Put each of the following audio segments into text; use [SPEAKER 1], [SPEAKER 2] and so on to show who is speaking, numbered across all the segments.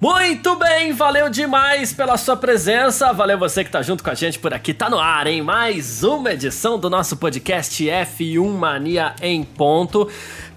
[SPEAKER 1] Muito bem, valeu demais pela sua presença, valeu você que tá junto com a gente por aqui, tá no ar, hein? Mais uma edição do nosso podcast F1 Mania em ponto.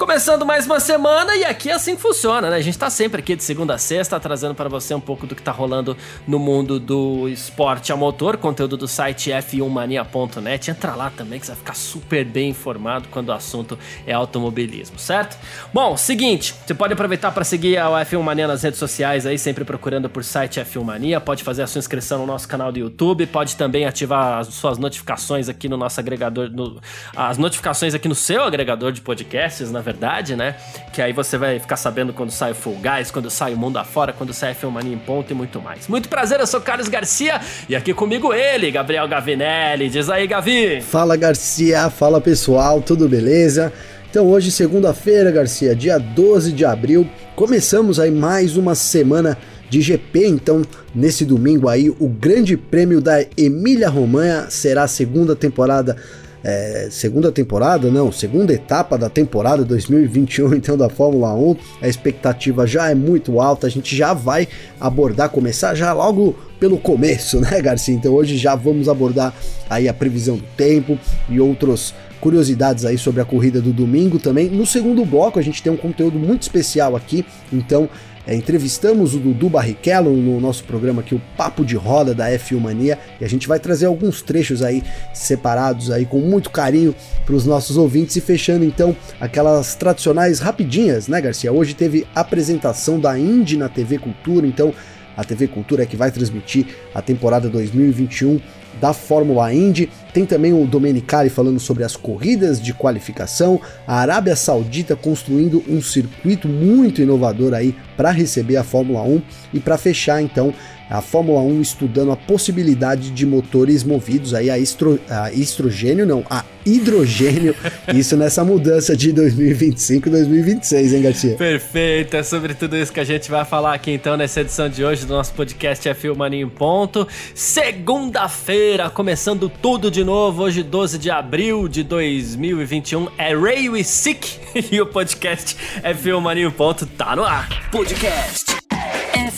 [SPEAKER 1] Começando mais uma semana e aqui é assim que funciona, né? A gente tá sempre aqui de segunda a sexta trazendo para você um pouco do que tá rolando no mundo do esporte a motor, conteúdo do site f1mania.net. Entra lá também que você vai ficar super bem informado quando o assunto é automobilismo, certo? Bom, seguinte, você pode aproveitar para seguir a F1 Mania nas redes sociais aí, sempre procurando por site F1 Mania, pode fazer a sua inscrição no nosso canal do YouTube, pode também ativar as suas notificações aqui no nosso agregador, no, as notificações aqui no seu agregador de podcasts, na verdade verdade, né? Que aí você vai ficar sabendo quando sai o Full Guys, quando sai o Mundo Afora, quando sai a Filmania em Ponto e muito mais. Muito prazer, eu sou Carlos Garcia e aqui comigo ele, Gabriel Gavinelli. Diz aí, Gavi.
[SPEAKER 2] Fala, Garcia. Fala, pessoal. Tudo beleza? Então, hoje, segunda-feira, Garcia, dia 12 de abril, começamos aí mais uma semana de GP. Então, nesse domingo aí, o Grande Prêmio da Emília Romanha será a segunda temporada é, segunda temporada, não, segunda etapa da temporada 2021 então da Fórmula 1. A expectativa já é muito alta, a gente já vai abordar, começar já logo pelo começo, né, Garcia? Então hoje já vamos abordar aí a previsão do tempo e outras curiosidades aí sobre a corrida do domingo também. No segundo bloco a gente tem um conteúdo muito especial aqui, então é, entrevistamos o Dudu Barrichello no nosso programa aqui, o Papo de Roda da F1 Mania, e a gente vai trazer alguns trechos aí separados aí com muito carinho para os nossos ouvintes e fechando então aquelas tradicionais rapidinhas, né, Garcia? Hoje teve apresentação da Indy na TV Cultura, então a TV Cultura é que vai transmitir a temporada 2021 da Fórmula Indy. Tem também o Domenicali falando sobre as corridas de qualificação, a Arábia Saudita construindo um circuito muito inovador aí para receber a Fórmula 1 e para fechar então a Fórmula 1 estudando a possibilidade de motores movidos aí a, estro, a estrogênio, não, a hidrogênio, isso nessa mudança de 2025 e 2026, hein, Garcia?
[SPEAKER 1] Perfeito, é sobre tudo isso que a gente vai falar aqui então nessa edição de hoje do nosso podcast é Filmania em Ponto. Segunda-feira, começando tudo de novo, hoje 12 de abril de 2021, é Ray Sick e o podcast é Filmania em Ponto, tá no ar. Podcast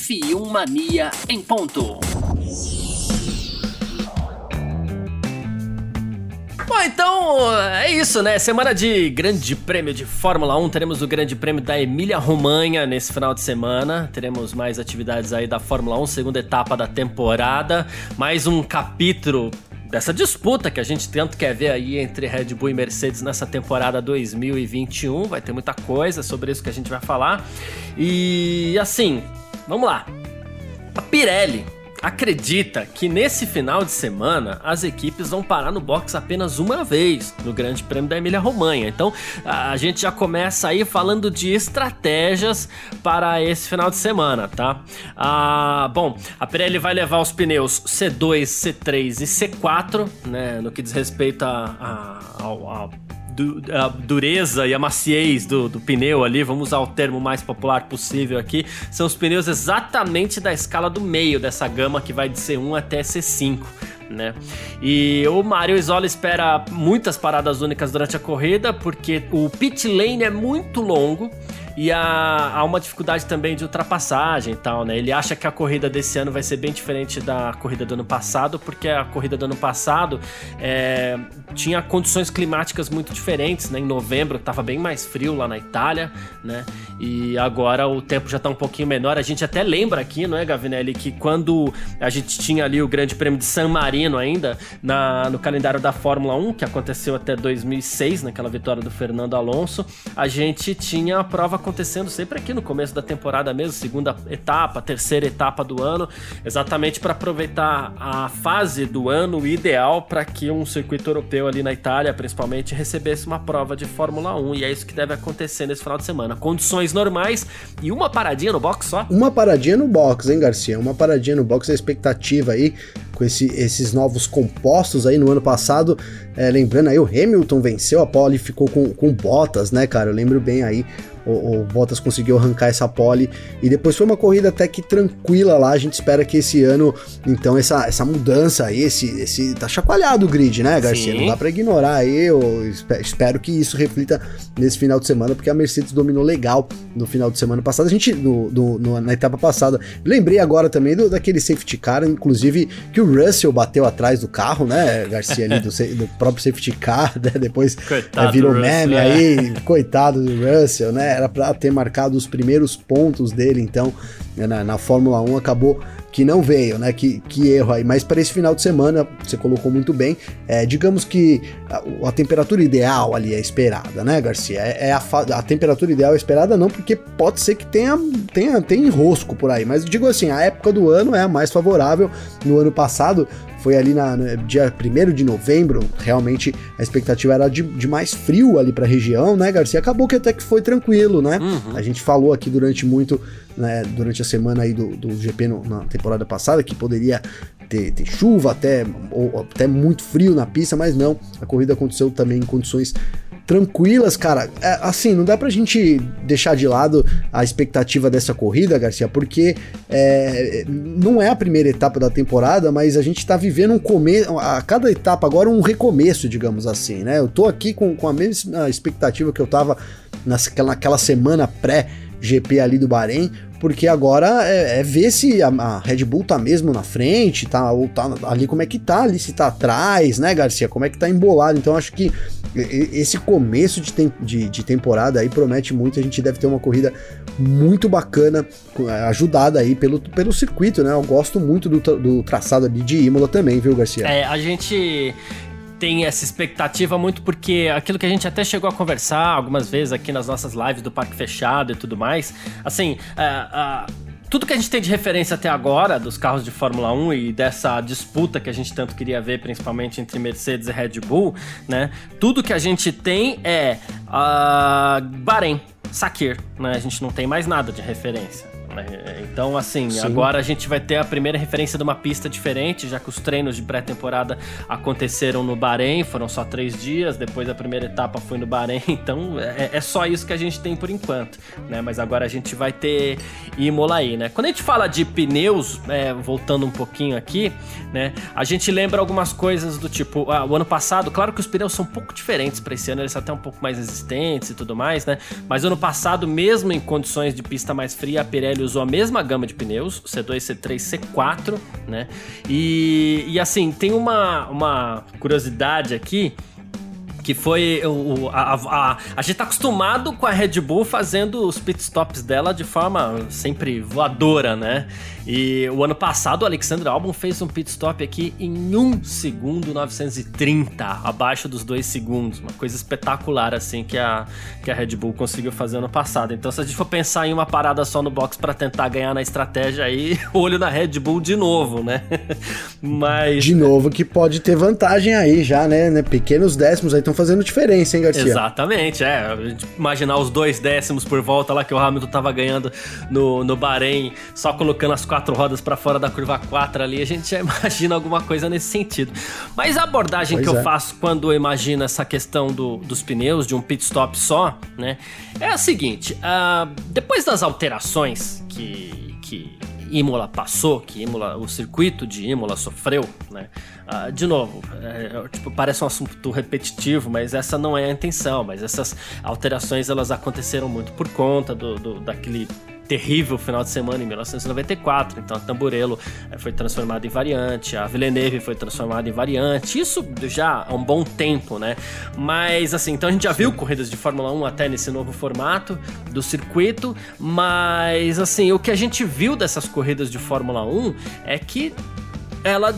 [SPEAKER 1] F1 Mania em ponto. Bom, então é isso, né? Semana de Grande Prêmio de Fórmula 1. Teremos o Grande Prêmio da Emília-Romanha nesse final de semana. Teremos mais atividades aí da Fórmula 1, segunda etapa da temporada. Mais um capítulo dessa disputa que a gente tanto quer ver aí entre Red Bull e Mercedes nessa temporada 2021. Vai ter muita coisa sobre isso que a gente vai falar. E assim, Vamos lá. A Pirelli acredita que nesse final de semana as equipes vão parar no box apenas uma vez no Grande Prêmio da Emília Romanha. Então a gente já começa aí falando de estratégias para esse final de semana, tá? Ah, bom, a Pirelli vai levar os pneus C2, C3 e C4, né? No que diz respeito a, a, ao, ao du, a dureza e a maciez do, do pneu ali, vamos usar o termo mais popular possível aqui, são os pneus exatamente da escala do meio dessa gama que vai de C1 até C5. Né? E o Mario Isola espera muitas paradas únicas durante a corrida, porque o pit lane é muito longo e há, há uma dificuldade também de ultrapassagem e tal, né? Ele acha que a corrida desse ano vai ser bem diferente da corrida do ano passado, porque a corrida do ano passado é, tinha condições climáticas muito diferentes, né? Em novembro estava bem mais frio lá na Itália, né? E agora o tempo já está um pouquinho menor. A gente até lembra aqui, não é, Gavinelli, que quando a gente tinha ali o Grande Prêmio de San Marino ainda na, no calendário da Fórmula 1, que aconteceu até 2006, naquela vitória do Fernando Alonso, a gente tinha a prova acontecendo sempre aqui no começo da temporada mesmo, segunda etapa, terceira etapa do ano, exatamente para aproveitar a fase do ano ideal para que um circuito europeu ali na Itália, principalmente, recebesse uma prova de Fórmula 1. E é isso que deve acontecer nesse final de semana. Condições normais e uma paradinha no box só?
[SPEAKER 2] Uma paradinha no box, hein, Garcia? Uma paradinha no box, a expectativa aí com esse, esses novos compostos aí no ano passado. É, lembrando aí, o Hamilton venceu, a pole ficou com, com botas, né, cara? Eu lembro bem aí o, o, Bottas conseguiu arrancar essa pole e depois foi uma corrida até que tranquila lá. A gente espera que esse ano, então, essa, essa mudança aí, esse, esse tá chacoalhado o grid, né, Garcia? Sim. Não dá para ignorar aí. Eu espero que isso reflita nesse final de semana, porque a Mercedes dominou legal no final de semana passado. A gente, no, no, no na etapa passada, lembrei agora também do, daquele safety car, inclusive que o Russell bateu atrás do carro, né, Garcia, ali do, do próprio safety car, né? Depois é, virou meme Russell, é. aí, coitado do Russell, né? Era para ter marcado os primeiros pontos dele, então, na, na Fórmula 1 acabou que não veio, né? Que, que erro aí. Mas para esse final de semana, você colocou muito bem. É, digamos que a, a, temperatura ideal ali é esperada, né, Garcia? É, é a, a, temperatura ideal é esperada, não, porque pode ser que tenha, tenha, tenha enrosco por aí. Mas digo assim, a época do ano é a mais favorável. No ano passado, foi ali na, no dia 1 de novembro, realmente a expectativa era de, de mais frio ali para a região, né, Garcia? Acabou que até que foi tranquilo, né? Uhum. A gente falou aqui durante muito, né, durante a semana aí do, do GP no, na temporada passada, que poderia ter, ter, chuva, até, ou, até muito frio na pista, mas não, a corrida aconteceu também em condições tranquilas, cara. É, assim, não dá pra gente deixar de lado a expectativa dessa corrida, Garcia, porque é, não é a primeira etapa da temporada, mas a gente tá vivendo um começo, a cada etapa agora um recomeço, digamos assim, né? Eu tô aqui com, com a mesma expectativa que eu tava naquela, naquela semana pré GP ali do Bahrein, porque agora é, é ver se a, a, Red Bull tá mesmo na frente, tá, ou tá ali como é que tá ali, se tá atrás, né, Garcia, como é que tá embolado, então acho que esse começo de, tem, de, de, temporada aí promete muito, a gente deve ter uma corrida muito bacana, ajudada aí pelo, pelo circuito, né, eu gosto muito do, do traçado ali de Imola também, viu, Garcia?
[SPEAKER 1] É, a gente tem essa expectativa muito porque aquilo que a gente até chegou a conversar algumas vezes aqui nas nossas lives do Parque Fechado e tudo mais, assim, uh, uh, tudo que a gente tem de referência até agora dos carros de Fórmula 1 e dessa disputa que a gente tanto queria ver, principalmente entre Mercedes e Red Bull, né? Tudo que a gente tem é uh, Bahrein, Sakir, né? A gente não tem mais nada de referência. Né? Então, assim, Sim. agora a gente vai ter a primeira referência de uma pista diferente, já que os treinos de pré-temporada aconteceram no Bahrein, foram só três dias, depois a primeira etapa foi no Bahrein, então é, é só isso que a gente tem por enquanto, né? Mas agora a gente vai ter Imola aí, né? Quando a gente fala de pneus, é, voltando um pouquinho aqui, né? A gente lembra algumas coisas do tipo, ah, o ano passado, claro que os pneus são um pouco diferentes para esse ano, eles são até um pouco mais resistentes e tudo mais, né? Mas ano passado, mesmo em condições de pista mais fria, a Pirelli usou a mesma gama de pneus, C2, C3, C4, né? E, e assim, tem uma, uma curiosidade aqui que foi o, a, a, a, gente tá acostumado com a Red Bull fazendo os pitstops dela de forma sempre voadora, né? E o ano passado o Alexander Albon fez um pit stop aqui em 1 segundo 930, abaixo dos 2 segundos. Uma coisa espetacular assim que a, que a Red Bull conseguiu fazer ano passado. Então se a gente for pensar em uma parada só no box para tentar ganhar na estratégia aí, olho na Red Bull de novo, né?
[SPEAKER 2] Mas de novo que pode ter vantagem aí já, né? né? Pequenos décimos aí estão fazendo diferença, hein, Garcia?
[SPEAKER 1] Exatamente, é. Imaginar os dois décimos por volta lá que o Hamilton tava ganhando no, no Bahrein, só colocando as quatro rodas para fora da curva 4 ali, a gente já imagina alguma coisa nesse sentido. Mas a abordagem pois que é. eu faço quando eu imagino essa questão do, dos pneus, de um pit stop só, né, é a seguinte: uh, depois das alterações que, que Imola passou, que Imola, o circuito de Imola sofreu, né? Uh, de novo, é, tipo, parece um assunto repetitivo, mas essa não é a intenção. Mas essas alterações elas aconteceram muito por conta do, do daquele terrível final de semana em 1994. Então a Tamburello eh, foi transformada em variante, a Villeneuve foi transformada em variante. Isso já há um bom tempo, né? Mas assim, então a gente já viu corridas de Fórmula 1 até nesse novo formato do circuito, mas assim, o que a gente viu dessas corridas de Fórmula 1 é que ela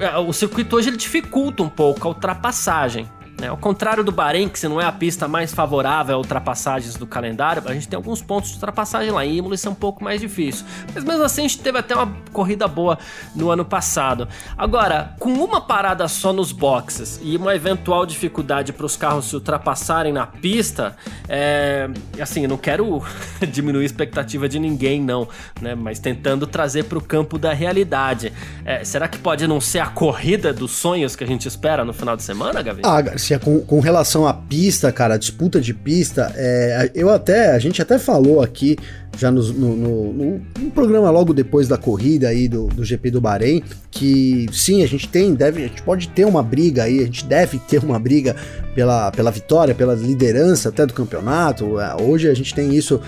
[SPEAKER 1] eh, o circuito hoje ele dificulta um pouco a ultrapassagem. Né? Ao contrário do Bahrein, que se não é a pista mais favorável a ultrapassagens do calendário, a gente tem alguns pontos de ultrapassagem lá. Em Imola isso é um pouco mais difícil. Mas mesmo assim a gente teve até uma corrida boa no ano passado. Agora, com uma parada só nos boxes e uma eventual dificuldade para os carros se ultrapassarem na pista, é... assim, eu não quero diminuir a expectativa de ninguém, não, né? Mas tentando trazer para o campo da realidade. É, será que pode não ser a corrida dos sonhos que a gente espera no final de semana, Gavi?
[SPEAKER 2] Ah, Garcia, com, com relação à pista, cara, disputa de pista, é, eu até, a gente até falou aqui já no, no, no, no, programa logo depois da corrida aí do, do GP do Bahrein, que sim, a gente tem, deve, a gente pode ter uma briga aí, a gente deve ter uma briga pela, pela vitória, pela liderança até do campeonato. É, hoje a gente tem isso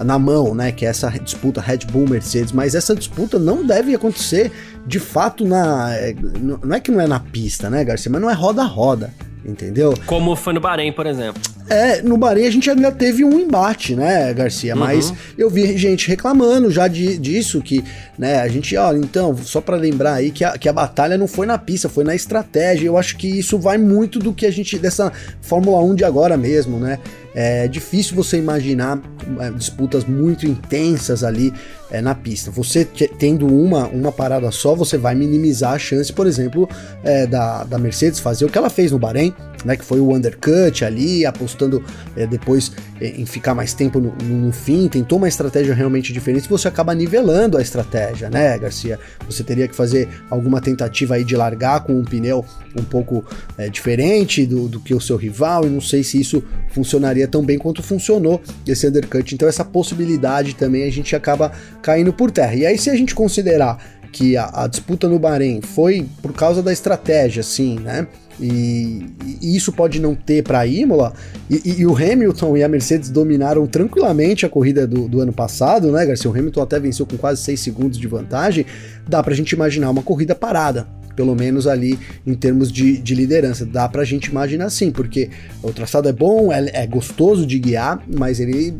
[SPEAKER 2] na mão, né? Que é essa disputa Red Bull Mercedes, mas essa disputa não deve acontecer de fato na. É, não é que não é na pista, né, Garcia? Mas não é roda a roda entendeu?
[SPEAKER 1] Como foi no Bahrein, por exemplo.
[SPEAKER 2] É, no Bahrein a gente ainda teve um embate, né, Garcia? Uhum. Mas eu vi gente reclamando já de, disso, que, né, a gente, olha, então, só para lembrar aí que a, que a batalha não foi na pista, foi na estratégia. Eu acho que isso vai muito do que a gente, dessa Fórmula 1 de agora mesmo, né? É difícil você imaginar é, disputas muito intensas ali é, na pista. Você tendo uma, uma parada só, você vai minimizar a chance, por exemplo, é, da, da Mercedes fazer o que ela fez no Bahrein, né, que foi o undercut ali, apostando é, depois é, em ficar mais tempo no, no, fim, tentou uma estratégia realmente diferente, você acaba nivelando a estratégia, né, Garcia? Você teria que fazer alguma tentativa aí de largar com um pneu um pouco é, diferente do, do que o seu rival, e não sei se isso funcionaria tão bem quanto funcionou esse undercut. Então essa possibilidade também a gente acaba caindo por terra. E aí se a gente considerar que a, a disputa no Bahrein foi por causa da estratégia, sim, né? E, e, isso pode não ter para Imola. E, e, o Hamilton e a Mercedes dominaram tranquilamente a corrida do, do, ano passado, né, Garcia? O Hamilton até venceu com quase 6 segundos de vantagem. Dá para a gente imaginar uma corrida parada pelo menos ali em termos de, de liderança. Dá pra gente imaginar assim, porque o traçado é bom, é, é gostoso de guiar, mas ele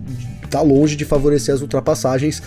[SPEAKER 2] tá longe de favorecer as ultrapassagens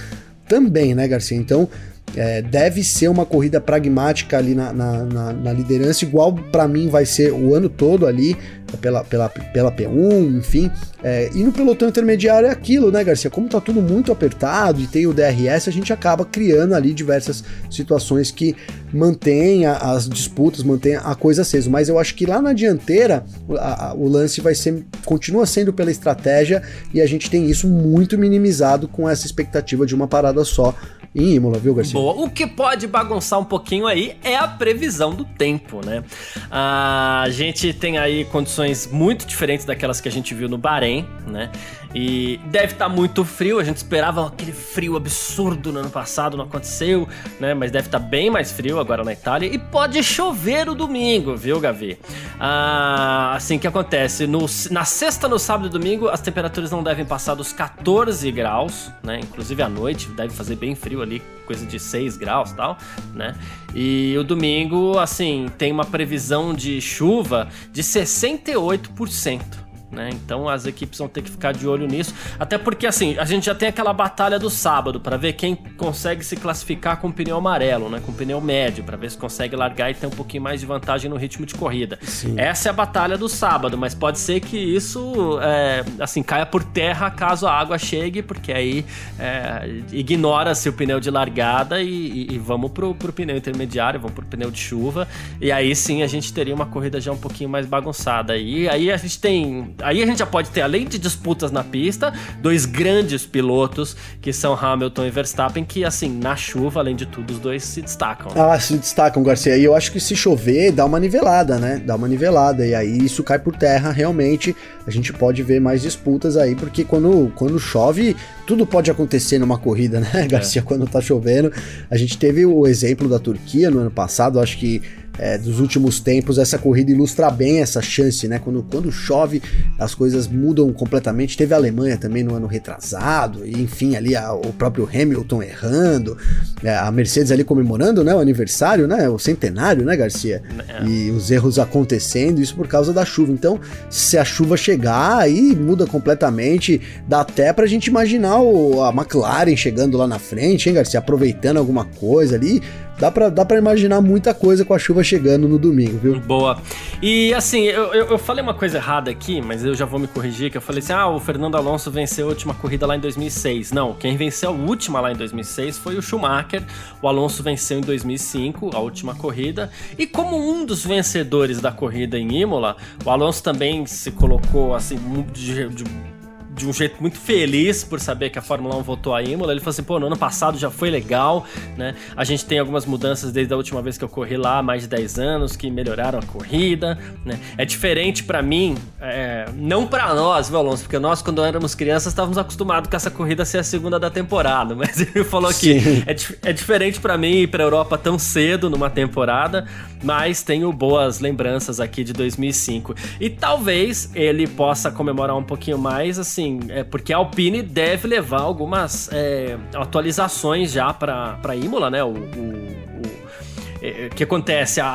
[SPEAKER 2] também, né, Garcia? Então, é, deve ser uma corrida pragmática ali na, na, na, na liderança, igual para mim vai ser o ano todo ali, pela, pela, pela P1, enfim. É, e no pelotão intermediário é aquilo, né, Garcia? Como tá tudo muito apertado e tem o DRS, a gente acaba criando ali diversas situações que mantêm as disputas, mantêm a coisa acesa. Mas eu acho que lá na dianteira a, a, o lance vai ser, continua sendo pela estratégia e a gente tem isso muito minimizado com essa expectativa de uma parada só em Imola, viu, Garcia?
[SPEAKER 1] Boa. O que pode bagunçar um pouquinho aí é a previsão do tempo, né? A gente tem aí condições muito diferentes daquelas que a gente viu no Bahrein, né? E deve estar tá muito frio, a gente esperava aquele frio absurdo no ano passado, não aconteceu, né? Mas deve estar tá bem mais frio agora na Itália. E pode chover o domingo, viu, Gavi? Ah, assim que acontece, no, na sexta, no sábado e domingo, as temperaturas não devem passar dos 14 graus, né? Inclusive à noite, deve fazer bem frio ali, coisa de 6 graus tal, né? E o domingo, assim, tem uma previsão de chuva de 68% né? Então as equipes vão ter que ficar de olho nisso, até porque assim, a gente já tem aquela batalha do sábado para ver quem consegue se classificar com pneu amarelo, né, com pneu médio, para ver se consegue largar e ter um pouquinho mais de vantagem no ritmo de corrida. Sim. Essa é a batalha do sábado, mas pode ser que isso é, assim caia por terra caso a água chegue, porque aí é, ignora-se o pneu de largada e, e, e, vamos pro, pro pneu intermediário, vamos pro pneu de chuva, e aí sim a gente teria uma corrida já um pouquinho mais bagunçada. E aí a gente tem Aí a gente já pode ter, além de disputas na pista, dois grandes pilotos, que são Hamilton e Verstappen, que, assim, na chuva, além de tudo, os dois se destacam.
[SPEAKER 2] Ah, se destacam, Garcia. E eu acho que se chover, dá uma nivelada, né? Dá uma nivelada. E aí isso cai por terra, realmente. A gente pode ver mais disputas aí, porque quando, quando chove, tudo pode acontecer numa corrida, né, Garcia? É. Quando tá chovendo. A gente teve o exemplo da Turquia no ano passado, acho que é, dos últimos tempos, essa corrida ilustra bem essa chance, né? Quando, quando chove, as coisas mudam completamente. Teve a Alemanha também no ano retrasado, e enfim, ali a, o próprio Hamilton errando, é, a Mercedes ali comemorando, né? O aniversário, né? O centenário, né, Garcia? É. E os erros acontecendo, isso por causa da chuva. Então, se a chuva chegar, aí muda completamente. Dá até pra gente imaginar o, a McLaren chegando lá na frente, hein, Garcia? Aproveitando alguma coisa ali dá pra, dá pra imaginar muita coisa com a chuva chegando no domingo, viu?
[SPEAKER 1] Boa. E assim, eu, eu, eu, falei uma coisa errada aqui, mas eu já vou me corrigir, que eu falei assim, ah, o Fernando Alonso venceu a última corrida lá em 2006. Não, quem venceu a última lá em 2006 foi o Schumacher, o Alonso venceu em 2005, a última corrida, e como um dos vencedores da corrida em Imola, o Alonso também se colocou assim, de, de de um jeito muito feliz por saber que a Fórmula 1 voltou a Imola. Ele falou assim: pô, no ano passado já foi legal, né? A gente tem algumas mudanças desde a última vez que eu corri lá, há mais de 10 anos, que melhoraram a corrida, né? É diferente para mim, é, não para nós, viu, Alonso? Porque nós, quando éramos crianças, estávamos acostumados com essa corrida ser a segunda da temporada. Mas ele falou que é, é diferente para mim ir pra Europa tão cedo numa temporada, mas tenho boas lembranças aqui de 2005. E talvez ele possa comemorar um pouquinho mais, assim assim, é porque a Alpine deve levar algumas é, atualizações já para Imola, né? O, o, o, é, que acontece? A,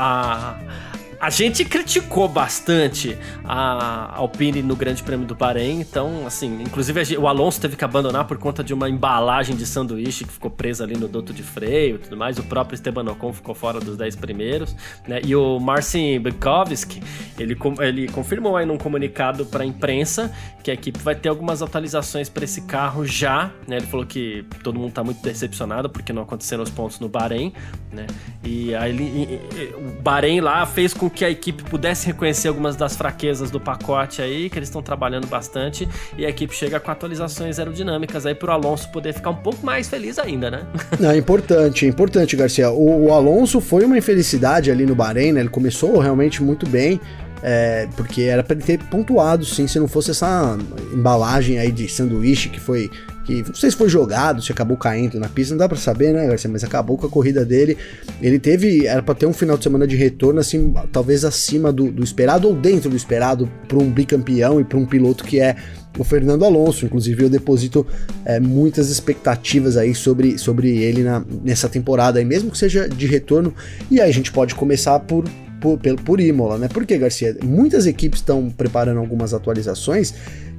[SPEAKER 1] a gente criticou bastante a Alpine no Grande Prêmio do Bahrein, então, assim, inclusive o Alonso teve que abandonar por conta de uma embalagem de sanduíche que ficou presa ali no duto de freio e tudo mais. O próprio Esteban Ocon ficou fora dos 10 primeiros, né? E o Marcin Bukowski, ele, ele confirmou aí num comunicado para a imprensa que a equipe vai ter algumas atualizações para esse carro já, né? Ele falou que todo mundo está muito decepcionado porque não aconteceram os pontos no Bahrein, né? E aí ele, o Bahrein lá fez com que a equipe pudesse reconhecer algumas das fraquezas do pacote aí, que eles estão trabalhando bastante, e a equipe chega com atualizações aerodinâmicas aí pro Alonso poder ficar um pouco mais feliz ainda, né?
[SPEAKER 2] É importante, é importante, Garcia. O, o Alonso foi uma infelicidade ali no Bahrein, né? Ele começou realmente muito bem. É, porque era para ele ter pontuado, sim, se não fosse essa embalagem aí de sanduíche que foi que não sei se foi jogado, se acabou caindo na pista, não dá para saber, né, Garcia? Mas acabou com a corrida dele. Ele teve, era para ter um final de semana de retorno, assim, talvez acima do, do esperado ou dentro do esperado para um bicampeão e para um piloto que é o Fernando Alonso. Inclusive, eu deposito é, muitas expectativas aí sobre, sobre ele na, nessa temporada, aí, mesmo que seja de retorno. E aí a gente pode começar por. Por, por Imola, né? Porque, Garcia, muitas equipes estão preparando algumas atualizações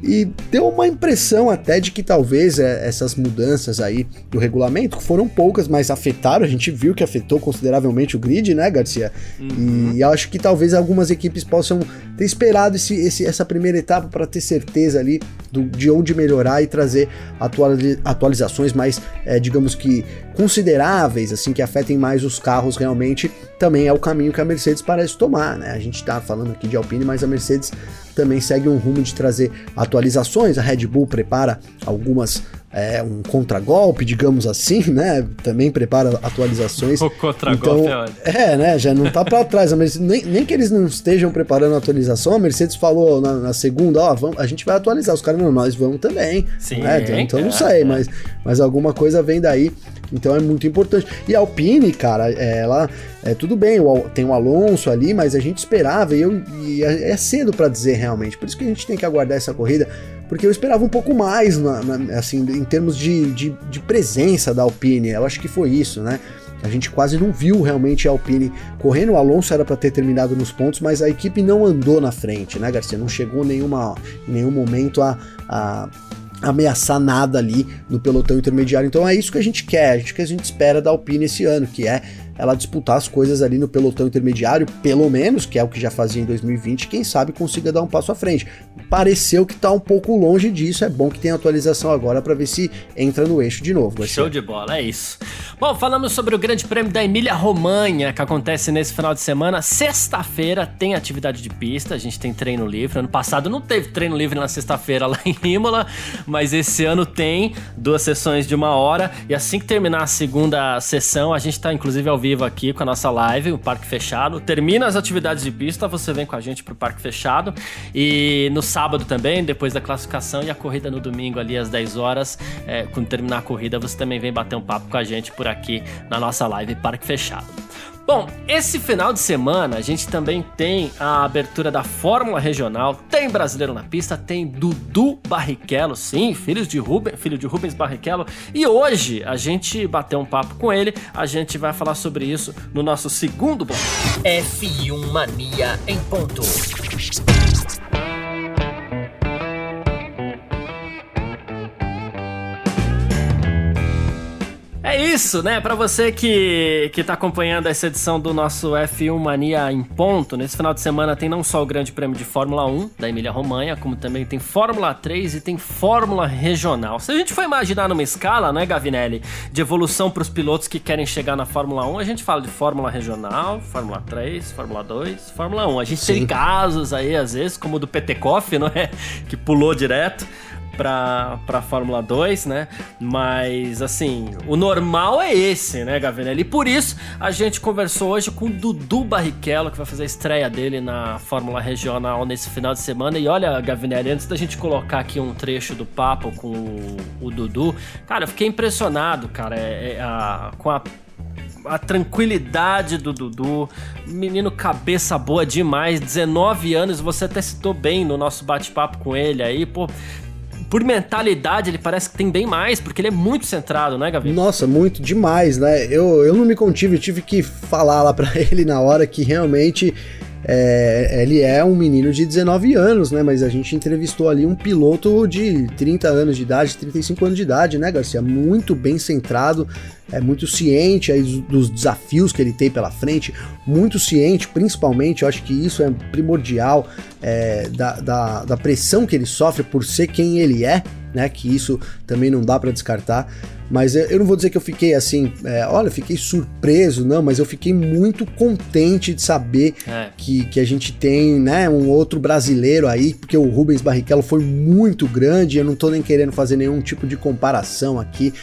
[SPEAKER 2] e deu uma impressão até de que talvez é, essas mudanças aí do regulamento foram poucas, mas afetaram. A gente viu que afetou consideravelmente o grid, né, Garcia? Uhum. E acho que talvez algumas equipes possam ter esperado esse, esse essa primeira etapa para ter certeza ali do, de onde melhorar e trazer atualizações mais, é, digamos que consideráveis, assim, que afetem mais os carros realmente. Também é o caminho que a Mercedes parece tomar, né? A gente está falando aqui de Alpine, mas a Mercedes também segue um rumo de trazer atualizações. A Red Bull prepara algumas é, um contragolpe, digamos assim, né? Também prepara atualizações.
[SPEAKER 1] O contragolpe então,
[SPEAKER 2] é, é, né? Já não tá para trás. A Mercedes, nem, nem que eles não estejam preparando a atualização, a Mercedes falou na, na segunda, ó, vamos, a gente vai atualizar. Os caras, não, nós vamos também. Sim. Né? Então, então não sei, é. mas, mas alguma coisa vem daí. Então é muito importante. E a Alpine, cara, ela é tudo bem, tem o Alonso ali, mas a gente esperava e, eu, e é, é cedo para dizer realmente. Por isso que a gente tem que aguardar essa corrida, porque eu esperava um pouco mais, na, na, assim, em termos de, de, de presença da Alpine. Eu acho que foi isso, né? A gente quase não viu realmente a Alpine correndo. O Alonso era para ter terminado nos pontos, mas a equipe não andou na frente, né, Garcia? Não chegou nenhuma, em nenhum momento a, a ameaçar nada ali no pelotão intermediário. Então é isso que a gente quer, a gente que a gente espera da Alpine esse ano, que é ela disputar as coisas ali no pelotão intermediário, pelo menos, que é o que já fazia em 2020, quem sabe consiga dar um passo à frente. Pareceu que tá um pouco longe disso, é bom que tenha atualização agora para ver se entra no eixo de novo.
[SPEAKER 1] Show de bola, é isso. Bom, falamos sobre o Grande Prêmio da Emília Romanha, que acontece nesse final de semana. Sexta-feira tem atividade de pista, a gente tem treino livre. Ano passado não teve treino livre na sexta-feira lá em Imola, mas esse ano tem duas sessões de uma hora. E assim que terminar a segunda sessão, a gente tá inclusive ao vivo aqui com a nossa live, o Parque Fechado. Termina as atividades de pista, você vem com a gente pro Parque Fechado. E no sábado também, depois da classificação e a corrida no domingo ali às 10 horas, é, quando terminar a corrida, você também vem bater um papo com a gente por aqui na nossa live Parque Fechado. Bom, esse final de semana a gente também tem a abertura da Fórmula Regional, tem brasileiro na pista, tem Dudu Barrichello, sim, filho de Rubens, filho de Rubens Barrichello, e hoje a gente bateu um papo com ele, a gente vai falar sobre isso no nosso segundo bloco.
[SPEAKER 3] F1 Mania em ponto.
[SPEAKER 1] É isso, né? Para você que, que tá acompanhando essa edição do nosso F1 Mania em ponto, nesse final de semana tem não só o Grande Prêmio de Fórmula 1 da Emília-Romanha, como também tem Fórmula 3 e tem Fórmula Regional. Se a gente for imaginar numa escala, né, Gavinelli, de evolução para os pilotos que querem chegar na Fórmula 1, a gente fala de Fórmula Regional, Fórmula 3, Fórmula 2, Fórmula 1. A gente Sim. tem casos aí, às vezes, como o do Petekoff, não é? Que pulou direto pra, pra Fórmula 2, né? Mas, assim, o normal é esse, né, Gavinelli? E por isso a gente conversou hoje com o Dudu Barrichello, que vai fazer a estreia dele na Fórmula Regional nesse final de semana. E olha, Gavinelli, antes da gente colocar aqui um trecho do papo com o, o Dudu, cara, eu fiquei impressionado, cara, é, é, a, com a a tranquilidade do Dudu, menino cabeça boa demais, 19 anos, você até citou bem no nosso bate-papo com ele aí, pô, por mentalidade, ele parece que tem bem mais, porque ele é muito centrado, né, Gavi?
[SPEAKER 2] Nossa, muito demais, né? Eu, eu não me contive, eu tive que falar lá para ele na hora que realmente é, ele é um menino de 19 anos, né? Mas a gente entrevistou ali um piloto de 30 anos de idade, 35 anos de idade, né, Garcia? Muito bem centrado, é muito ciente aí dos desafios que ele tem pela frente, muito ciente, principalmente, eu acho que isso é primordial, é, da, da, da pressão que ele sofre por ser quem ele é, né? Que isso também não dá para descartar. Mas eu não vou dizer que eu fiquei assim, é, olha, fiquei surpreso, não, mas eu fiquei muito contente de saber é. que, que a gente tem, né, um outro brasileiro aí, porque o Rubens Barrichello foi muito grande, eu não tô nem querendo fazer nenhum tipo de comparação aqui.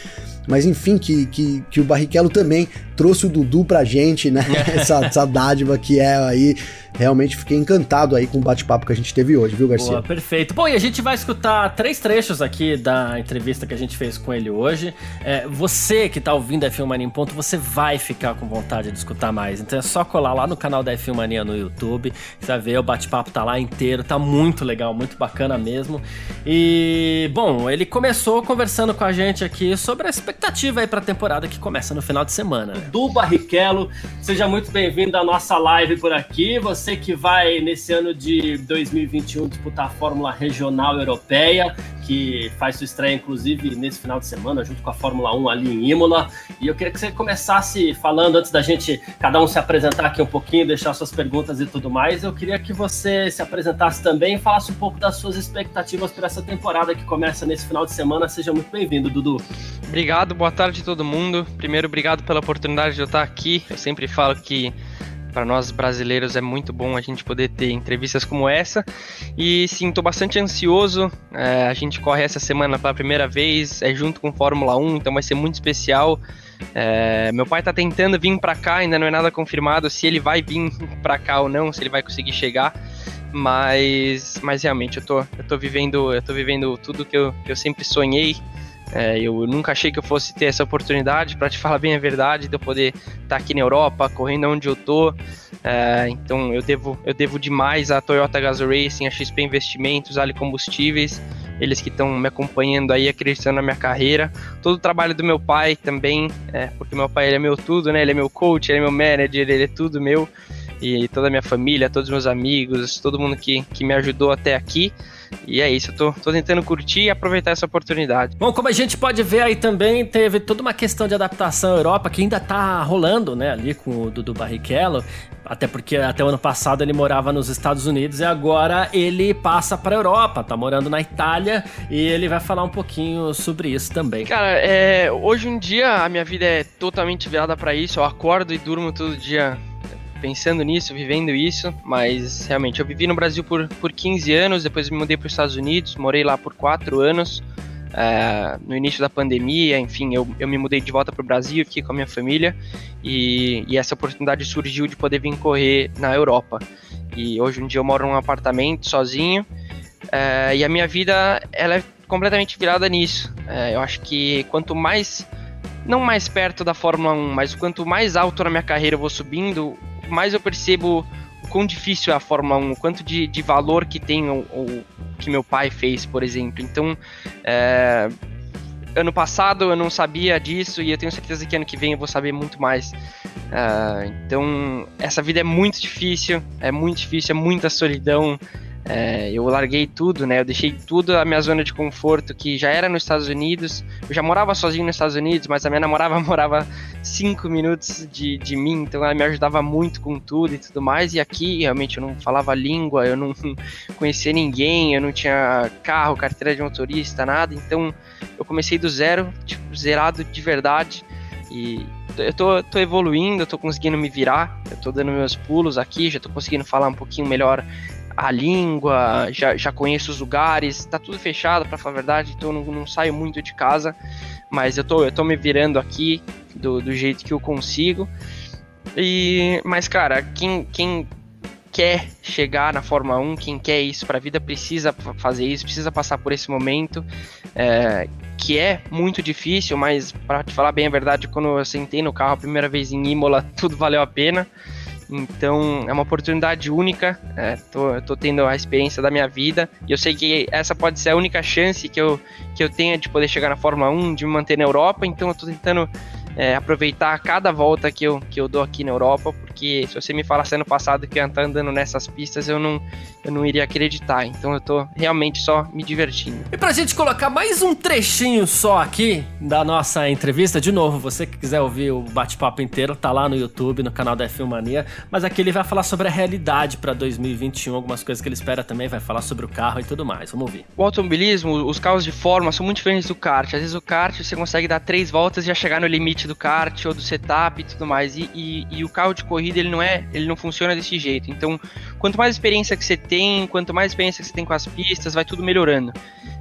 [SPEAKER 2] Mas enfim, que, que, que o Barrichello também trouxe o Dudu pra gente, né? essa, essa dádiva que é aí. Realmente fiquei encantado aí com o bate-papo que a gente teve hoje, viu, Garcia? Boa,
[SPEAKER 1] perfeito. Bom, e a gente vai escutar três trechos aqui da entrevista que a gente fez com ele hoje. É, você que tá ouvindo a F1 Mania em ponto, você vai ficar com vontade de escutar mais. Então é só colar lá no canal da F1 Mania no YouTube. Você vai ver, o bate-papo tá lá inteiro, tá muito legal, muito bacana mesmo. E, bom, ele começou conversando com a gente aqui sobre a expectativa aí pra temporada que começa no final de semana. Né?
[SPEAKER 4] Du Barrichello. Seja muito bem-vindo à nossa live por aqui. Você que vai, nesse ano de 2021, disputar a Fórmula Regional Europeia, que faz sua estreia, inclusive, nesse final de semana, junto com a Fórmula 1 ali em Imola. E eu queria que você começasse falando, antes da gente, cada um se apresentar aqui um pouquinho, deixar suas perguntas e tudo mais, eu queria que você se apresentasse também e falasse um pouco das suas expectativas para essa temporada que começa nesse final de semana. Seja muito bem-vindo, Dudu.
[SPEAKER 5] Obrigado, boa tarde a todo mundo. Primeiro, obrigado pela oportunidade de eu estar aqui. Eu sempre falo que para nós brasileiros é muito bom a gente poder ter entrevistas como essa. E sim, estou bastante ansioso. É, a gente corre essa semana pela primeira vez, é junto com Fórmula 1, então vai ser muito especial. É, meu pai está tentando vir para cá, ainda não é nada confirmado se ele vai vir para cá ou não, se ele vai conseguir chegar. Mas, mas realmente eu tô, eu tô vivendo, eu tô vivendo tudo que eu, que eu sempre sonhei. É, eu nunca achei que eu fosse ter essa oportunidade, para te falar bem a verdade, de eu poder estar tá aqui na Europa, correndo onde eu tô. É, então eu devo, eu devo demais à Toyota Gas Racing, a XP Investimentos, Ali Combustíveis, eles que estão me acompanhando aí, acreditando na minha carreira. Todo o trabalho do meu pai também, é, porque meu pai ele é meu tudo, né? Ele é meu coach, ele é meu manager, ele é tudo meu. E toda a minha família, todos os meus amigos, todo mundo que, que me ajudou até aqui. E é isso, eu tô, tô tentando curtir e aproveitar essa oportunidade.
[SPEAKER 1] Bom, como a gente pode ver aí também, teve toda uma questão de adaptação à Europa que ainda tá rolando, né, ali com o Dudu Barrichello. Até porque até o ano passado ele morava nos Estados Unidos e agora ele passa pra Europa, tá morando na Itália e ele vai falar um pouquinho sobre isso também.
[SPEAKER 5] Cara, é, hoje em dia a minha vida é totalmente virada para isso. Eu acordo e durmo todo dia pensando nisso, vivendo isso, mas realmente eu vivi no Brasil por, por 15 anos, depois me mudei para os Estados Unidos, morei lá por 4 anos. É, no início da pandemia, enfim, eu, eu me mudei de volta para o Brasil, fiquei com a minha família e, e, essa oportunidade surgiu de poder vir correr na Europa. E hoje em dia eu moro num apartamento sozinho é, e a minha vida ela é completamente virada nisso. É, eu acho que quanto mais, não mais perto da Fórmula 1, mas quanto mais alto na minha carreira eu vou subindo, mais eu percebo o quão difícil é a Fórmula 1, o quanto de, de valor que tem o, o que meu pai fez, por exemplo. Então, é, ano passado eu não sabia disso e eu tenho certeza que ano que vem eu vou saber muito mais. Uh, então, essa vida é muito difícil, é muito difícil, é muita solidão. É, eu larguei tudo, né? Eu deixei tudo a minha zona de conforto, que já era nos Estados Unidos. Eu já morava sozinho nos Estados Unidos, mas a minha namorada morava cinco minutos de, de mim, então ela me ajudava muito com tudo e tudo mais. E aqui, realmente, eu não falava língua, eu não conhecia ninguém, eu não tinha carro, carteira de motorista, nada. Então eu comecei do zero, tipo, zerado de verdade. E eu tô, tô evoluindo, eu tô conseguindo me virar, eu tô dando meus pulos aqui, já tô conseguindo falar um pouquinho melhor a língua, já, já conheço os lugares, tá tudo fechado, para falar a verdade, então não, não, saio muito de casa, mas eu tô, eu tô me virando aqui do, do jeito que eu consigo. E, mas, cara, quem, quem quer chegar na Fórmula 1, quem quer isso para a vida, precisa fazer isso, precisa passar por esse momento, é, que é muito difícil, mas para te falar bem a verdade, quando eu sentei no carro a primeira vez em Imola, tudo valeu a pena. Então é uma oportunidade única. É, tô, tô tendo a experiência da minha vida e eu sei que essa pode ser a única chance que eu, que eu tenha de poder chegar na Fórmula 1, de me manter na Europa. Então eu tô tentando é, aproveitar cada volta que eu, que eu dou aqui na Europa, porque se você me falasse ano passado que eu ia estar andando nessas pistas, eu não, eu não iria acreditar. Então eu tô realmente só me divertindo.
[SPEAKER 1] E pra gente colocar mais um trechinho só aqui da nossa entrevista, de novo, você que quiser ouvir o bate-papo inteiro, tá lá no YouTube, no canal da F1 Mania, mas aqui ele vai falar sobre a realidade para 2021, algumas coisas que ele espera também, vai falar sobre o carro e tudo mais. Vamos ouvir.
[SPEAKER 5] O automobilismo, os carros de forma são muito diferentes do kart. Às vezes o kart você consegue dar três voltas e já chegar no limite do kart ou do setup e tudo mais. E, e, e o carro de corrida ele não é, ele não funciona desse jeito. Então, quanto mais experiência que você tem, quanto mais experiência que você tem com as pistas, vai tudo melhorando.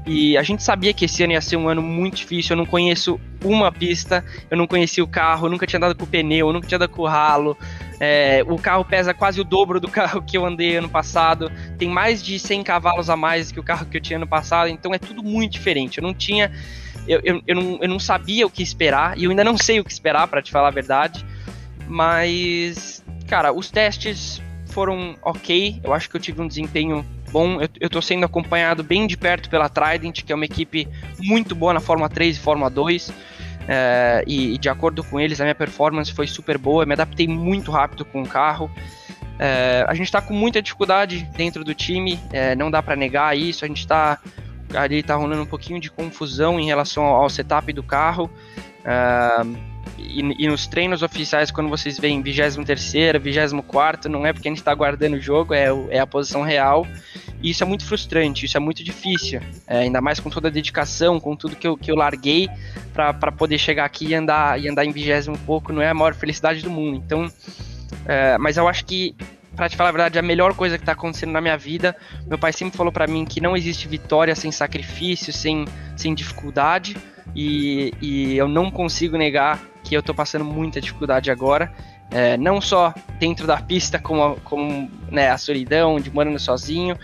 [SPEAKER 5] E a gente sabia que esse ano ia ser um ano muito difícil. Eu não conheço uma pista, eu não conhecia o carro, eu nunca tinha dado com o pneu, eu nunca tinha dado com o ralo. É, o carro pesa quase o dobro do carro que eu andei ano passado. Tem mais de 100 cavalos a mais que o carro que eu tinha ano passado. Então é tudo muito diferente. Eu não tinha. Eu, eu, eu, não, eu não sabia o que esperar. E eu ainda não sei o que esperar, para te falar a verdade. Mas, cara, os testes foram ok. Eu acho que eu tive um desempenho bom. Eu, eu tô sendo acompanhado bem de perto pela Trident, que é uma equipe muito boa na Fórmula 3 e Fórmula 2. É, e, e, de acordo com eles, a minha performance foi super boa. Eu me adaptei muito rápido com o carro. É, a gente está com muita dificuldade dentro do time, é, não dá para negar isso. A gente está ali tá rolando um pouquinho de confusão em relação ao, setup do carro. É, e, e, nos treinos oficiais, quando vocês veem 23º, 24 não é porque a gente está guardando o jogo, é, é a posição real. E isso é muito frustrante, isso é muito difícil. É, ainda mais com toda a dedicação, com tudo que eu, que eu larguei para poder chegar aqui e andar, e andar em vigésimo pouco, não é a maior felicidade do mundo. Então, é, mas eu acho que para te falar a verdade, a melhor coisa que tá acontecendo na minha vida. Meu pai sempre falou para mim que não existe vitória sem sacrifício, sem, sem dificuldade. E, e eu não consigo negar que eu tô passando muita dificuldade agora. É, não só dentro da pista, como, como né, a solidão de morando sozinho.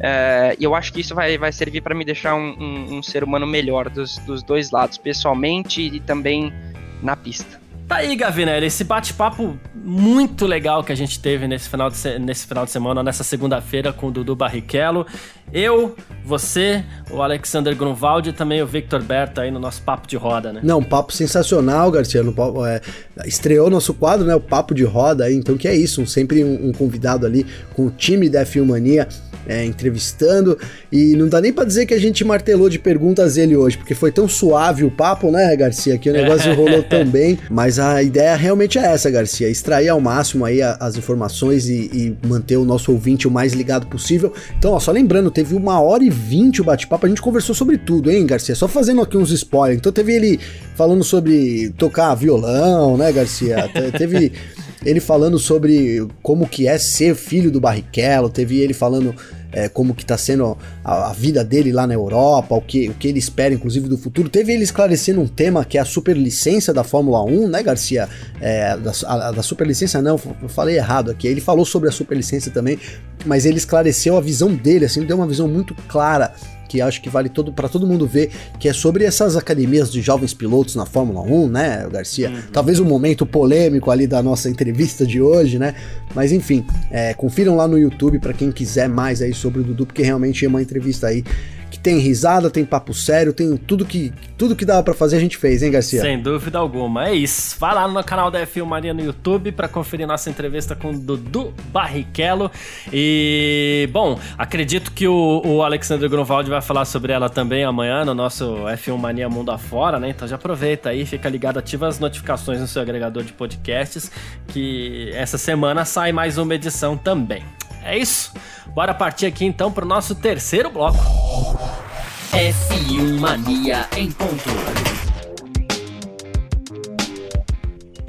[SPEAKER 5] É, eu acho que isso vai, vai servir para me deixar um, um, um, ser humano melhor dos, dos dois lados, pessoalmente e também na pista.
[SPEAKER 1] Tá aí, Gavinelli, esse bate-papo muito legal que a gente teve nesse final de, nesse final de semana, nessa segunda-feira com o Dudu Barrichello. Eu, você, o Alexander Grunwald e também o Victor Berta aí no nosso papo de roda, né?
[SPEAKER 2] Não, papo sensacional, Garcia. No, é, estreou nosso quadro, né? O papo de roda aí, então que é isso, um, sempre um, um, convidado ali com o time da F1 Mania é, entrevistando. E não dá nem para dizer que a gente martelou de perguntas ele hoje, porque foi tão suave o papo, né, Garcia? Que o negócio rolou tão bem. Mas a ideia realmente é essa, Garcia: extrair ao máximo aí as informações e, e manter o nosso ouvinte o mais ligado possível. Então, ó, só lembrando, teve uma hora e vinte o bate-papo, a gente conversou sobre tudo, hein, Garcia? Só fazendo aqui uns spoilers. Então teve ele falando sobre tocar violão, né, Garcia? teve ele falando sobre como que é ser filho do Barrichello, teve ele falando é, como que tá sendo a, a, vida dele lá na Europa, o que, o que ele espera, inclusive, do futuro. Teve ele esclarecendo um tema que é a superlicença da Fórmula 1, né, Garcia? É, da, a, da superlicença não, eu falei errado aqui. Ele falou sobre a superlicença também, mas ele esclareceu a visão dele, assim, deu uma visão muito clara que acho que vale todo para todo mundo ver, que é sobre essas academias de jovens pilotos na Fórmula 1, né, Garcia? Uhum. Talvez um momento polêmico ali da nossa entrevista de hoje, né? Mas enfim, é, confiram lá no YouTube para quem quiser mais aí sobre o Dudu, porque realmente é uma entrevista aí tem risada, tem papo sério, tem tudo que tudo que dava para fazer a gente fez, hein, Garcia?
[SPEAKER 1] Sem dúvida alguma. É isso. Vai lá no canal da F1 Maria no YouTube para conferir nossa entrevista com o Dudu Barrichello. E, bom, acredito que o, o Alexandre Grunwald vai falar sobre ela também amanhã no nosso F1 Mania Mundo Afora, né? Então já aproveita aí, fica ligado, ativa as notificações no seu agregador de podcasts, que essa semana sai mais uma edição também. É isso. Bora partir aqui então para o nosso terceiro bloco.
[SPEAKER 3] F1 Mania em ponto.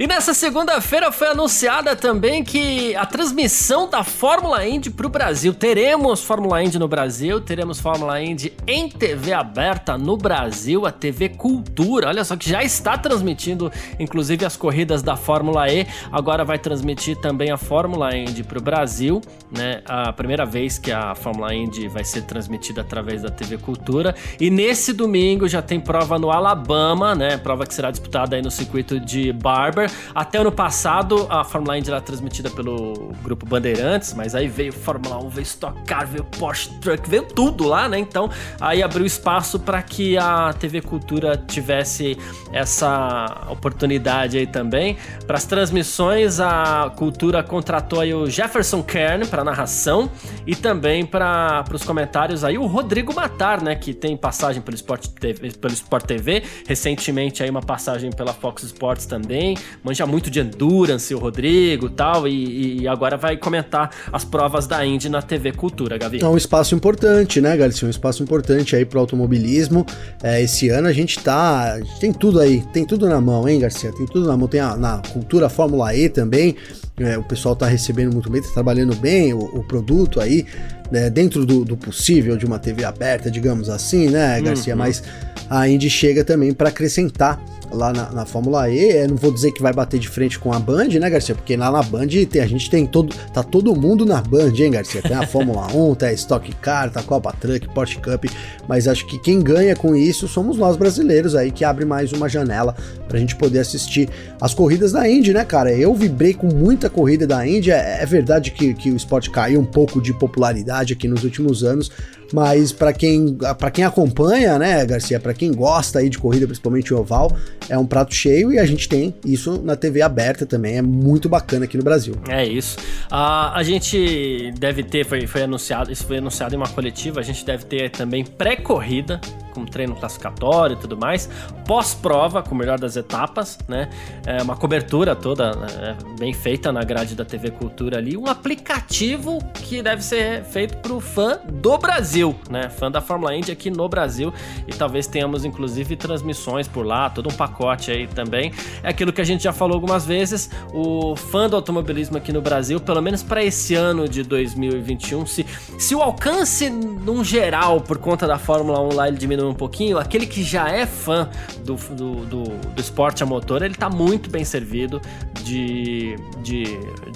[SPEAKER 1] E nessa segunda-feira foi anunciada também que a transmissão da Fórmula Indy para o Brasil. Teremos Fórmula Indy no Brasil, teremos Fórmula Indy em TV aberta no Brasil, a TV Cultura. Olha só que já está transmitindo, inclusive, as corridas da Fórmula E. Agora vai transmitir também a Fórmula Indy para o Brasil, né? A primeira vez que a Fórmula Indy vai ser transmitida através da TV Cultura. E nesse domingo já tem prova no Alabama, né? Prova que será disputada aí no circuito de Barber. Até ano passado, a Fórmula Indy era transmitida pelo grupo Bandeirantes, mas aí veio Fórmula 1, veio Stock Car, veio Porsche Truck, veio tudo lá, né? Então, aí abriu espaço para que a TV Cultura tivesse essa oportunidade aí também. Para as transmissões, a Cultura contratou aí o Jefferson Kern para narração e também para os comentários aí o Rodrigo Matar, né? Que tem passagem pelo Sport TV, pelo Sport TV, recentemente aí uma passagem pela Fox Sports também manja muito de endurance, o Rodrigo tal, e, e agora vai comentar as provas da Indy na TV Cultura, Gavi.
[SPEAKER 2] É um espaço importante, né, Garcia? Um espaço importante aí pro automobilismo. É, esse ano a gente tá. A gente tem tudo aí, tem tudo na mão, hein, Garcia? Tem tudo na mão. Tem a, na cultura Fórmula E também. É, o pessoal tá recebendo muito bem, tá trabalhando bem o, o produto aí, né, dentro do, do, possível de uma TV aberta, digamos assim, né, Garcia? Uhum. Mas a Indy chega também para acrescentar lá na, na Fórmula E. Eu não vou dizer que vai bater de frente com a Band, né, Garcia? Porque lá na Band tem, a gente tem todo. Tá todo mundo na Band, hein, Garcia? Tem a Fórmula 1, tem a Stock Car, tá a Copa Truck, Porsche Cup. Mas acho que quem ganha com isso somos nós brasileiros aí, que abre mais uma janela pra gente poder assistir as corridas da Indy, né, cara? Eu vibrei com muita corrida da Indy. É, é verdade que, que o esporte caiu um pouco de popularidade aqui nos últimos anos mas para quem, para quem acompanha, né, Garcia, para quem gosta aí de corrida, principalmente oval, é um prato cheio e a gente tem isso na TV aberta também, é muito bacana aqui no Brasil.
[SPEAKER 1] É isso. Uh, a gente deve ter, foi, foi anunciado, isso foi anunciado em uma coletiva, a gente deve ter também pré-corrida com treino classificatório e tudo mais, pós-prova, com o melhor das etapas, né? É uma cobertura toda né, bem feita na grade da TV Cultura ali, um aplicativo que deve ser feito para o fã do Brasil, né? Fã da Fórmula Indy aqui no Brasil e talvez tenhamos inclusive transmissões por lá, todo um pacote aí também. É aquilo que a gente já falou algumas vezes, o fã do automobilismo aqui no Brasil, pelo menos para esse ano de 2021, se, se o alcance num geral por conta da Fórmula 1 lá ele diminui um pouquinho, aquele que já é fã do, do, do, do esporte a motor, ele tá muito bem servido de, de,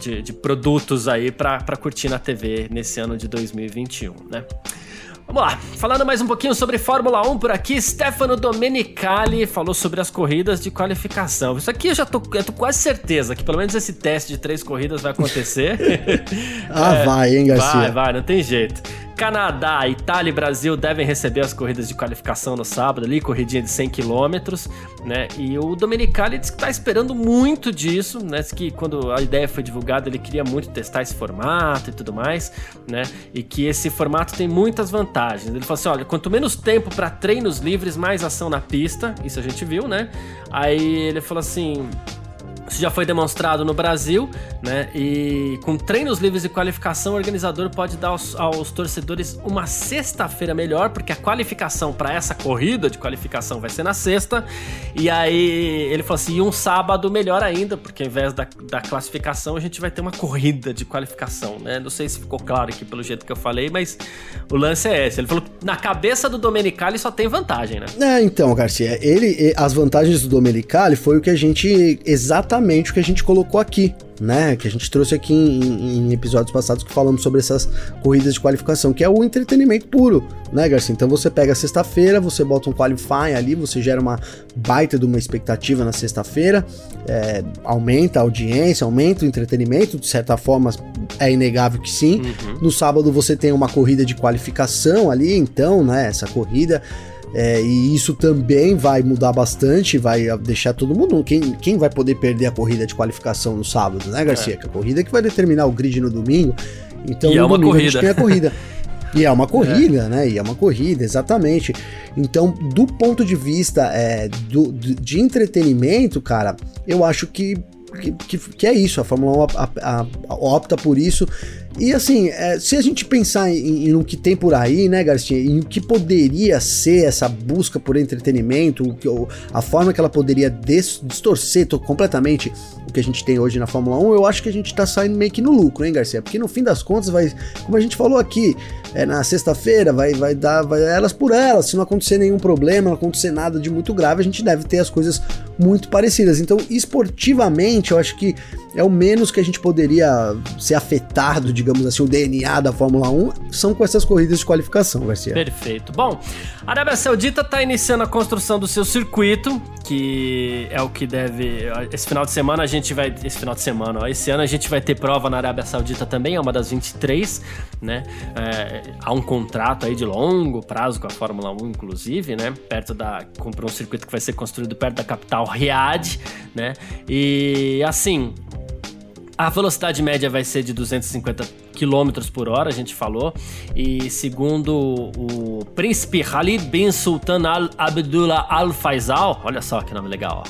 [SPEAKER 1] de, de produtos aí para curtir na TV nesse ano de 2021, né? Vamos lá, falando mais um pouquinho sobre Fórmula 1 por aqui, Stefano Domenicali falou sobre as corridas de qualificação. Isso aqui eu já tô, eu tô quase certeza que pelo menos esse teste de três corridas vai acontecer.
[SPEAKER 2] ah, é, vai, hein, Garcia?
[SPEAKER 1] Vai, vai, não tem jeito. Canadá, Itália e Brasil devem receber as corridas de qualificação no sábado ali, corridinha de 100 km, né? E o Domenicali disse que tá esperando muito disso, né? Diz que quando a ideia foi divulgada, ele queria muito testar esse formato e tudo mais, né? E que esse formato tem muitas vantagens. Ele falou assim: olha, quanto menos tempo para treinos livres, mais ação na pista, isso a gente viu, né? Aí ele falou assim: isso já foi demonstrado no Brasil, né? E com treinos livres de qualificação, o organizador pode dar aos, aos torcedores uma sexta-feira melhor, porque a qualificação para essa corrida de qualificação vai ser na sexta. E aí ele falou assim: e um sábado melhor ainda, porque ao invés da, da classificação, a gente vai ter uma corrida de qualificação, né? Não sei se ficou claro aqui pelo jeito que eu falei, mas o lance é esse. Ele falou na cabeça do Domenicali só tem vantagem, né?
[SPEAKER 2] É, então, Garcia, ele, as vantagens do Domenicali foi o que a gente exatamente exatamente o que a gente colocou aqui, né? Que a gente trouxe aqui em, em, episódios passados que falamos sobre essas corridas de qualificação, que é o entretenimento puro, né, Garcia? Então você pega sexta-feira, você bota um qualify ali, você gera uma baita de uma expectativa na sexta-feira, é, aumenta a audiência, aumenta o entretenimento, de certa forma é inegável que sim. Uhum. No sábado você tem uma corrida de qualificação ali, então, né? Essa corrida. É, e isso também vai mudar bastante, vai deixar todo mundo. Quem, quem vai poder perder a corrida de qualificação no sábado, né, Garcia? É. Que a corrida que vai determinar o grid no domingo. Então,
[SPEAKER 1] e
[SPEAKER 2] no
[SPEAKER 1] é uma
[SPEAKER 2] domingo
[SPEAKER 1] corrida.
[SPEAKER 2] a gente tem a corrida. E é uma corrida, é. né? E é uma corrida, exatamente. Então, do ponto de vista é, do, de entretenimento, cara, eu acho que, que, que é isso. A Fórmula 1 a, a, a, opta por isso. E assim, é, se a gente pensar em, em, o que tem por aí, né, Garcia, em o que poderia ser essa busca por entretenimento, o que, a forma que ela poderia distorcer completamente o que a gente tem hoje na Fórmula 1, eu acho que a gente tá saindo meio que no lucro, hein, Garcia? Porque no fim das contas, vai, como a gente falou aqui, é, na sexta-feira, vai, vai dar vai, elas por elas, se não acontecer nenhum problema, não acontecer nada de muito grave, a gente deve ter as coisas muito parecidas. Então, esportivamente, eu acho que é o menos que a gente poderia ser afetado, digamos assim, o DNA da Fórmula 1, são com essas corridas de qualificação, Garcia.
[SPEAKER 1] Perfeito. Bom, a Arábia Saudita está iniciando a construção do seu circuito, que é o que deve. Esse final de semana a gente vai. Esse final de semana, ó, esse ano a gente vai ter prova na Arábia Saudita também, é uma das 23, né? É, há um contrato aí de longo prazo com a Fórmula 1, inclusive, né? Perto da. Comprou um circuito que vai ser construído perto da capital Riad, né? E assim, a velocidade média vai ser de 250 km por hora, a gente falou. E segundo o príncipe Khalid bin Sultan Al Abdullah Al Faisal, olha só que nome legal.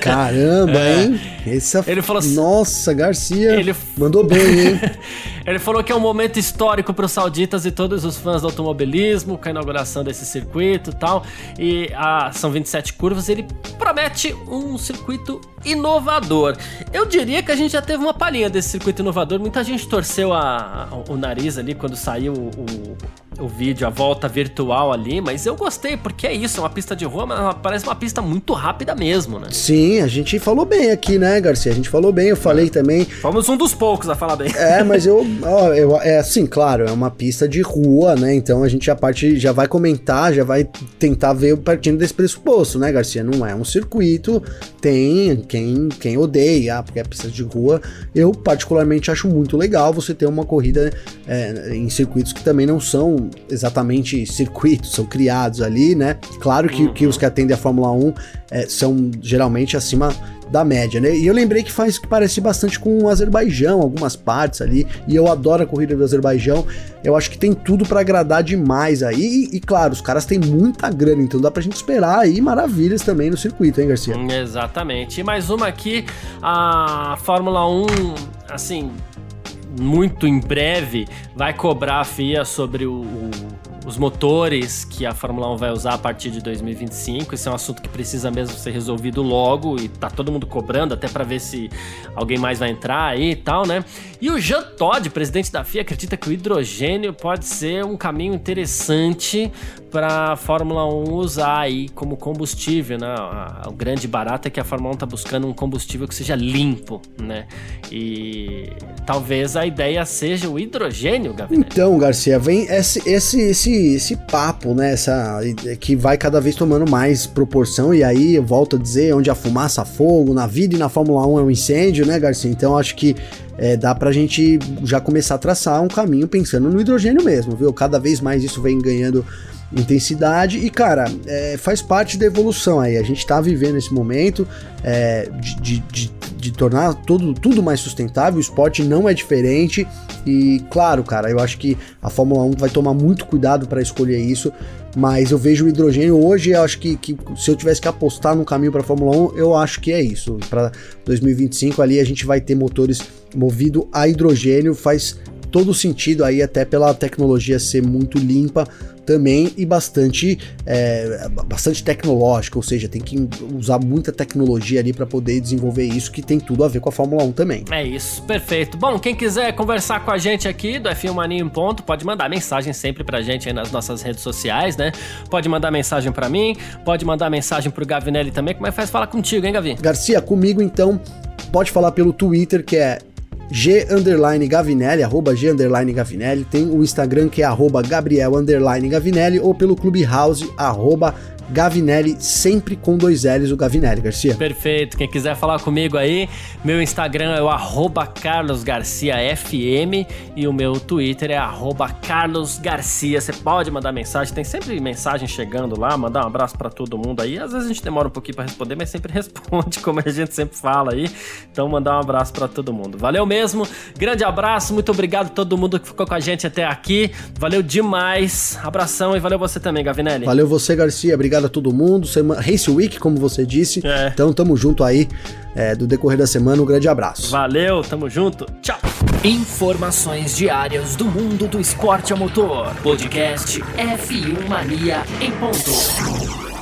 [SPEAKER 2] Caramba, é. hein? Esse é...
[SPEAKER 1] Ele falou assim,
[SPEAKER 2] Nossa, Garcia ele... mandou bem, hein?
[SPEAKER 1] ele falou que é um momento histórico para os sauditas e todos os fãs do automobilismo, com a inauguração desse circuito e tal. E ah, são 27 curvas, ele promete um circuito inovador. Eu diria que a gente já teve uma palhinha desse circuito inovador. Muita gente torceu a, o nariz ali quando saiu o vídeo, a volta virtual ali, mas eu gostei, porque é isso, é uma pista de rua, mas parece uma pista muito rápida mesmo, né?
[SPEAKER 2] Sim, a gente falou bem aqui, né, Garcia? A gente falou bem, eu falei também.
[SPEAKER 1] Fomos um dos poucos a falar bem.
[SPEAKER 2] É, mas eu, ó, eu é assim, claro, é uma pista de rua, né? Então a gente a parte já vai comentar, já vai tentar ver partindo desse pressuposto, né, Garcia? Não é um circuito, tem quem, quem odeia, porque é pista de rua. Eu particularmente acho muito legal você ter uma corrida é, em circuitos que também não são exatamente circuitos, são criados ali, né? Claro que, uhum. que os que atendem a Fórmula 1 é, são geralmente acima da média, né? E eu lembrei que faz que parece bastante com o Azerbaijão, algumas partes ali, e eu adoro a corrida do Azerbaijão. Eu acho que tem tudo para agradar demais aí. E, e, claro, os caras têm muita grana, então dá pra gente esperar aí maravilhas também no circuito, hein, Garcia?
[SPEAKER 1] Exatamente. E mais uma aqui, a Fórmula 1, assim, muito em breve vai cobrar a FIA sobre o, o, os motores que a Fórmula 1 vai usar a partir de 2025. Isso é um assunto que precisa mesmo ser resolvido logo e tá todo mundo cobrando até para ver se alguém mais vai entrar aí e tal, né? E o Jean Todt, presidente da FIA, acredita que o hidrogênio pode ser um caminho interessante para a Fórmula 1 usar aí como combustível, né? O grande barato é que a Fórmula 1 está buscando um combustível que seja limpo, né? E talvez a ideia seja o hidrogênio, Gabriel.
[SPEAKER 2] Então, Garcia, vem esse, esse, esse, esse papo, né? Essa, que vai cada vez tomando mais proporção, e aí eu volto a dizer, onde a fumaça, fogo, na vida e na Fórmula 1 é um incêndio, né, Garcia? Então acho que é, dá pra gente já começar a traçar um caminho pensando no hidrogênio mesmo, viu? Cada vez mais isso vem ganhando intensidade e cara é, faz parte da evolução aí. A gente tá vivendo esse momento é, de, de, de, tornar tudo, tudo mais sustentável o esporte não é diferente e claro cara eu acho que a Fórmula 1 vai tomar muito cuidado para escolher isso mas eu vejo o hidrogênio hoje eu acho que, que se eu tivesse que apostar no caminho para a Fórmula 1 eu acho que é isso. Para 2025 ali a gente vai ter motores movido a hidrogênio faz todo sentido aí até pela tecnologia ser muito limpa também e bastante é, bastante tecnológica, ou seja, tem que usar muita tecnologia ali para poder desenvolver isso que tem tudo a ver com a Fórmula 1 também.
[SPEAKER 1] É isso, perfeito. Bom, quem quiser conversar com a gente aqui do F1 Mania em ponto, pode mandar mensagem sempre pra gente aí nas nossas redes sociais, né? Pode mandar mensagem para mim, pode mandar mensagem pro Gavinelli também. Como é que faz falar contigo, hein, Gavi?
[SPEAKER 2] Garcia, comigo então pode falar pelo Twitter, que é G Gavinelli, arroba G Gavinelli, tem o Instagram que é arroba Gabriel underline Gavinelli, ou pelo Clubhouse, arroba Gavinelli, sempre com dois L's, o Gavinelli, Garcia.
[SPEAKER 1] Perfeito. Quem quiser falar comigo aí, meu Instagram é o carlosgarciafm e o meu Twitter é carlosgarcia. Você pode mandar mensagem, tem sempre mensagem chegando lá, mandar um abraço para todo mundo aí. Às vezes a gente demora um pouquinho para responder, mas sempre responde, como a gente sempre fala aí. Então mandar um abraço para todo mundo. Valeu mesmo, grande abraço, muito obrigado a todo mundo que ficou com a gente até aqui. Valeu demais, abração e valeu você também, Gavinelli.
[SPEAKER 2] Valeu você, Garcia, obrigado obrigado a todo mundo. Semana, Race Week, como você disse. É. Então tamo junto aí é, do decorrer da semana. Um grande abraço.
[SPEAKER 1] Valeu, tamo junto. Tchau.
[SPEAKER 3] Informações diárias do mundo do esporte a motor. Podcast F1 Mania em ponto.